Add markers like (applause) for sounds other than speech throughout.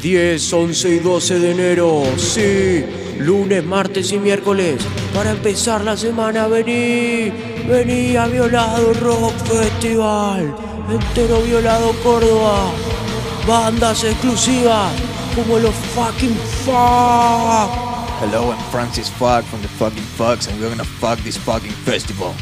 10, 11 y 12 de enero. Sí, lunes, martes y miércoles. Para empezar la semana, vení. Vení a Violado Rock Festival. Entero Violado Córdoba. Bandas exclusivas como los fucking fuck. Hello, I'm Francis Fuck from the fucking Fucks, and we're gonna fuck this fucking festival.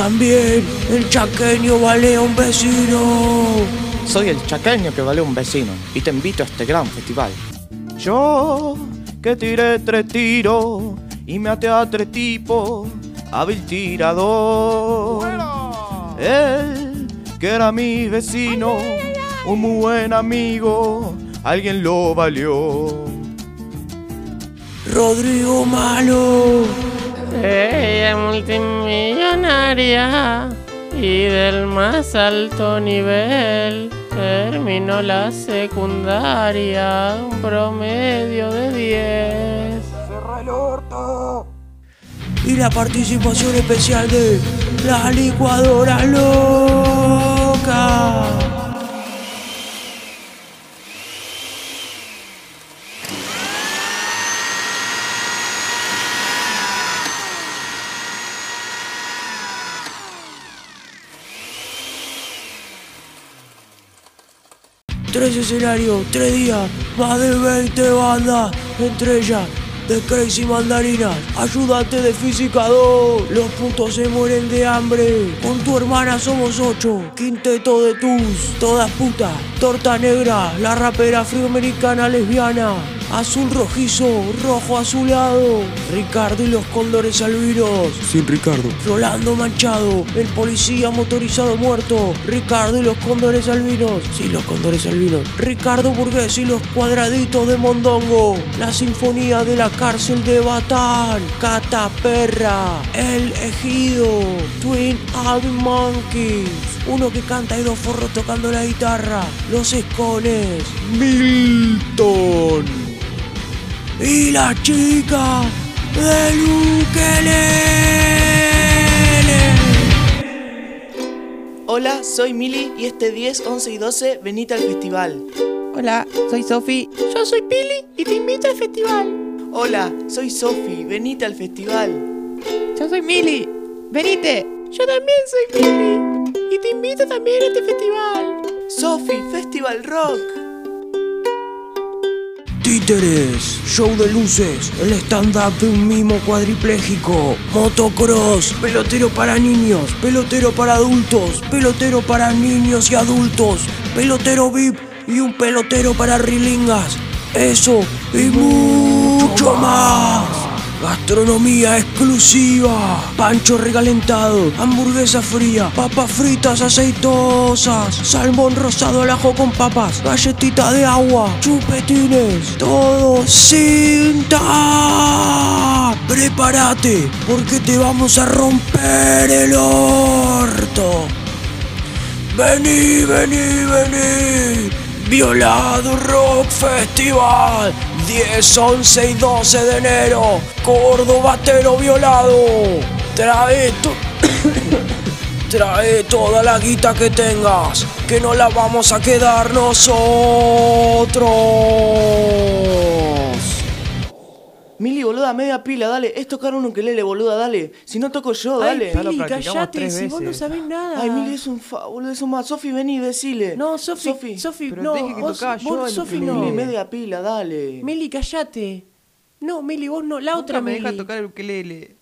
También el chaqueño vale un vecino. Soy el chaqueño que vale un vecino y te invito a este gran festival. Yo que tiré tres tiros y me até a tres tipos, hábil tirador. Él que era mi vecino, un muy buen amigo, alguien lo valió. Rodrigo Malo. Ella es y del más alto nivel. Terminó la secundaria, un promedio de 10. Y la participación especial de la licuadora loca. Tres escenarios, tres días, más de 20 bandas, entre ellas The Crazy Mandarinas, ayudante de física 2, los putos se mueren de hambre, con tu hermana somos ocho, quinteto de tus, todas putas, torta negra, la rapera afroamericana lesbiana, azul rojizo, rojo azulado, Ricardo y los cóndores albinos, sin Ricardo, Rolando Manchado, el policía motorizado muerto, Ricardo y los cóndores albinos, sí, los cóndores albinos, Ricardo Burgués y los cuadraditos de Mondongo, la sinfonía de la cárcel de Batán, Cata Perra, El Ejido, Twin Album Monkeys, uno que canta y dos forros tocando la guitarra, Los Escones, Milton y la chica del ukelele. Hola, soy Mili y este 10, 11 y 12 venite al festival. Hola, soy Sofi. Yo soy Pili y te invito al festival. Hola, soy Sofi, venite al festival. Yo soy Mili. Venite. Yo también soy Pili y te invito también a este festival. Sofi, Festival Rock. Títeres, show de luces, el stand-up de un mimo cuadripléjico, motocross, pelotero para niños, pelotero para adultos, pelotero para niños y adultos, pelotero VIP y un pelotero para rilingas. Eso y mucho. Gastronomía exclusiva, pancho recalentado, hamburguesa fría, papas fritas aceitosas, salmón rosado al ajo con papas, galletita de agua, chupetines, todo sin. Prepárate, porque te vamos a romper el orto. Vení, vení, vení. Violado Rock Festival 10, 11 y 12 de enero Córdoba Tero Violado. Trae to- (coughs) Trae toda la guita que tengas Que no la vamos a quedar nosotros Mili, boluda, media pila, dale. Es tocar un ukelele, boluda, dale. Si no toco yo, dale. Ay, Pili, practicamos callate, tres si vos no veces. sabés nada. Ay, Mili, es un fa, boludo, es un más. Sofi, vení, decile. No, Sofi, Sofi, Sofi, Pero no, que vos, tocaba yo vos, el Sofi, ukelele. no. Mili, media pila, dale. Mili, callate. No, Mili, vos no, la Nunca otra me Mili. deja tocar el ukelele.